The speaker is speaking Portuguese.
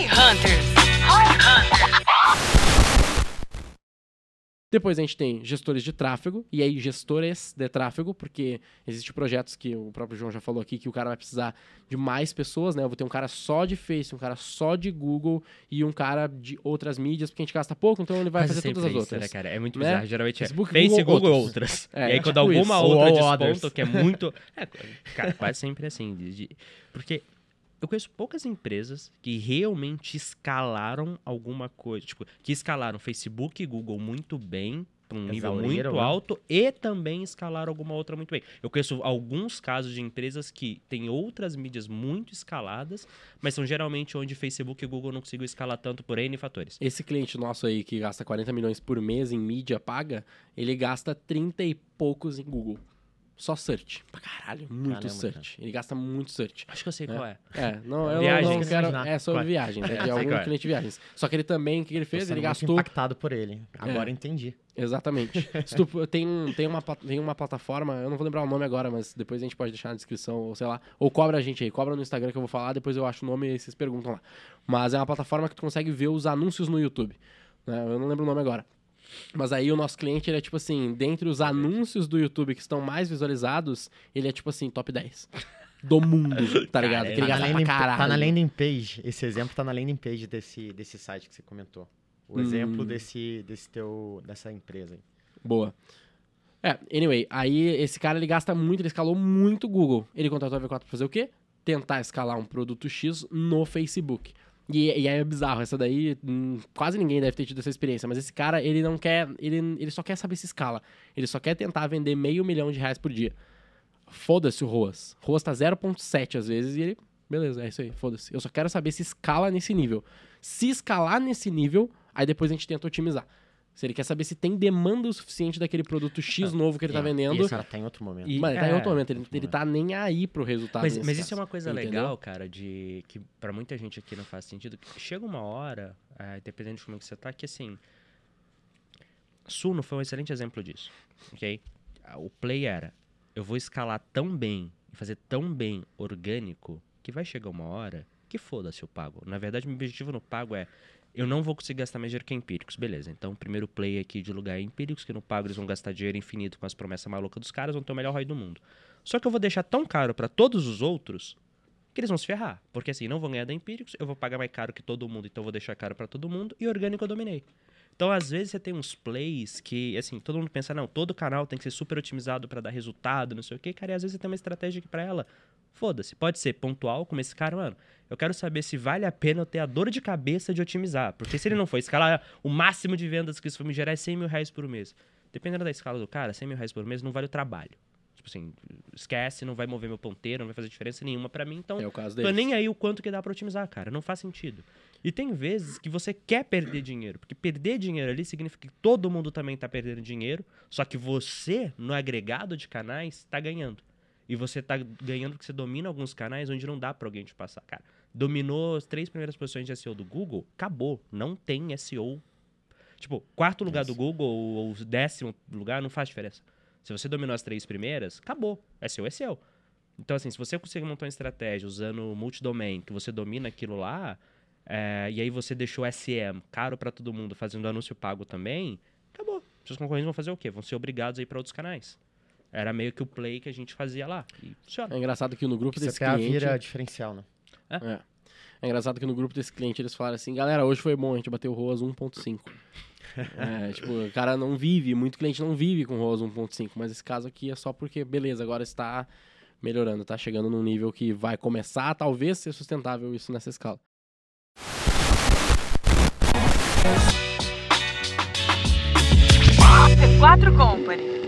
Roy Hunters. Roy Hunters. Depois a gente tem gestores de tráfego, e aí gestores de tráfego, porque existem projetos que o próprio João já falou aqui, que o cara vai precisar de mais pessoas, né? Eu vou ter um cara só de Face, um cara só de Google e um cara de outras mídias, porque a gente gasta pouco, então ele vai Quase fazer todas as é isso, outras. né, cara? É muito Né? bizarro. Geralmente Facebook, é Face, Google, Google, outros. outras. É, e aí é quando tipo alguma isso. outra Ou desponta, others. que é muito... É, cara, quase sempre assim. de- de- Porque eu conheço poucas empresas que realmente escalaram alguma coisa. Tipo, que escalaram Facebook e Google muito bem, para um nível Exauriram, muito né? alto, e também escalaram alguma outra muito bem. Eu conheço alguns casos de empresas que têm outras mídias muito escaladas, mas são geralmente onde Facebook e Google não conseguiu escalar tanto por N fatores. Esse cliente nosso aí que gasta 40 milhões por mês em mídia paga, ele gasta 30 e poucos em Google. Só search. Pra caralho, muito Caramba, search. Ele gasta muito search. Acho que eu sei qual é. É, não, eu Viagens. não, não quero. É sobre é? viagens, né? É, De algum é. cliente de viagens. Só que ele também, o que ele fez? Ele gastou. impactado por ele. Agora É. entendi. Exatamente. Se tu- tem, um- tem, uma, tem uma plataforma, eu não vou lembrar o nome agora, mas depois a gente pode deixar na descrição, ou sei lá. Ou cobra a gente aí, cobra no Instagram que eu vou falar, depois eu acho o nome e vocês perguntam lá. Mas é uma plataforma que tu consegue ver os anúncios no YouTube. né? Eu não lembro o nome agora. Mas aí o nosso cliente, ele é tipo assim, dentre os anúncios do YouTube que estão mais visualizados, ele é tipo assim, top 10. Do mundo, tá ligado? Que ele Tá na, landing, tá na landing page. Esse exemplo tá na landing page desse, desse site que você comentou. O Hum. exemplo desse, desse teu, dessa empresa aí. Boa. É, anyway, aí esse cara ele gasta muito, ele escalou muito o Google. Ele contratou a V4 pra fazer o quê? Tentar escalar um produto X no Facebook. E, e aí é bizarro, essa daí, hum, quase ninguém deve ter tido essa experiência, mas esse cara, ele não quer, ele, ele só quer saber se escala. Ele só quer tentar vender meio milhão de reais por dia. Foda-se o ROAS. ROAS tá 0.7 às vezes e ele, beleza, é isso aí, foda-se. Eu só quero saber se escala nesse nível. Se escalar nesse nível, aí depois a gente tenta otimizar. Se ele quer saber se tem demanda o suficiente daquele produto X novo que ele tá É, vendendo. Esse cara tá em outro momento. E- Mano, ele tá em é, outro momento, ele, outro ele momento. tá nem aí pro resultado. Mas, mas isso é uma coisa entendeu? legal, cara, de que pra muita gente aqui não faz sentido. que Chega uma hora, eh, dependendo de como é que você tá, que assim. Suno foi um excelente exemplo disso. Ok? Ah, O play era: eu vou escalar tão bem e fazer tão bem orgânico que vai chegar uma hora que foda-se o pago. Na verdade, meu objetivo no pago é. Eu não vou conseguir gastar mais dinheiro que empíricos, beleza. Então, o primeiro play aqui de lugar é empíricos, que no pago eles vão gastar dinheiro infinito com as promessas malucas dos caras, vão ter o melhor ROI do mundo. Só que eu vou deixar tão caro pra todos os outros que eles vão se ferrar. Porque assim, não vão ganhar da Empíricos, eu vou pagar mais caro que todo mundo, então eu vou deixar caro pra todo mundo, e orgânico eu dominei. Então, às vezes, você tem uns plays que, assim, todo mundo pensa, não, todo canal tem que ser super otimizado pra dar resultado, não sei o quê, cara, e às vezes você tem uma estratégia que pra ela, foda-se, pode ser pontual, como esse cara, mano, eu quero saber se vale a pena eu ter a dor de cabeça de otimizar, porque se ele não for escalar, o máximo de vendas que isso for me gerar é 100 mil reais por mês. Dependendo da escala do cara, 100 mil reais por mês não vale o trabalho. Tipo assim, esquece, não vai mover meu ponteiro, não vai fazer diferença nenhuma pra mim, então É o caso Tô nem aí o quanto que dá pra otimizar, cara. Não faz sentido. E tem vezes que você quer perder dinheiro, porque perder dinheiro ali significa que todo mundo também tá perdendo dinheiro, só que você, no agregado de canais, tá ganhando. E você tá ganhando porque você domina alguns canais onde não dá pra alguém te passar, cara. Dominou as três primeiras posições de SEO do Google, acabou. Não tem SEO. Tipo, quarto lugar do Google ou décimo lugar não faz diferença. Se você dominou as três primeiras, acabou. SEO é seu. Então, assim, se você conseguir montar uma estratégia usando multidomain, que você domina aquilo lá, é, e aí você deixou SM caro pra todo mundo, fazendo anúncio pago também, acabou. Seus concorrentes vão fazer o quê? Vão ser obrigados a ir pra outros canais. Era meio que o play que a gente fazia lá. E funciona. É engraçado que no grupo Porque desse cliente... vira diferencial, né? É. É engraçado que no grupo desse cliente eles falaram assim, galera, hoje foi bom, a gente bateu o ROAS 1.5. é, tipo, o cara não vive, muito cliente não vive com ROAS 1.5, mas esse caso aqui é só porque, beleza, agora está melhorando, tá chegando num nível que vai começar, talvez, ser sustentável isso nessa escala. C4 Company.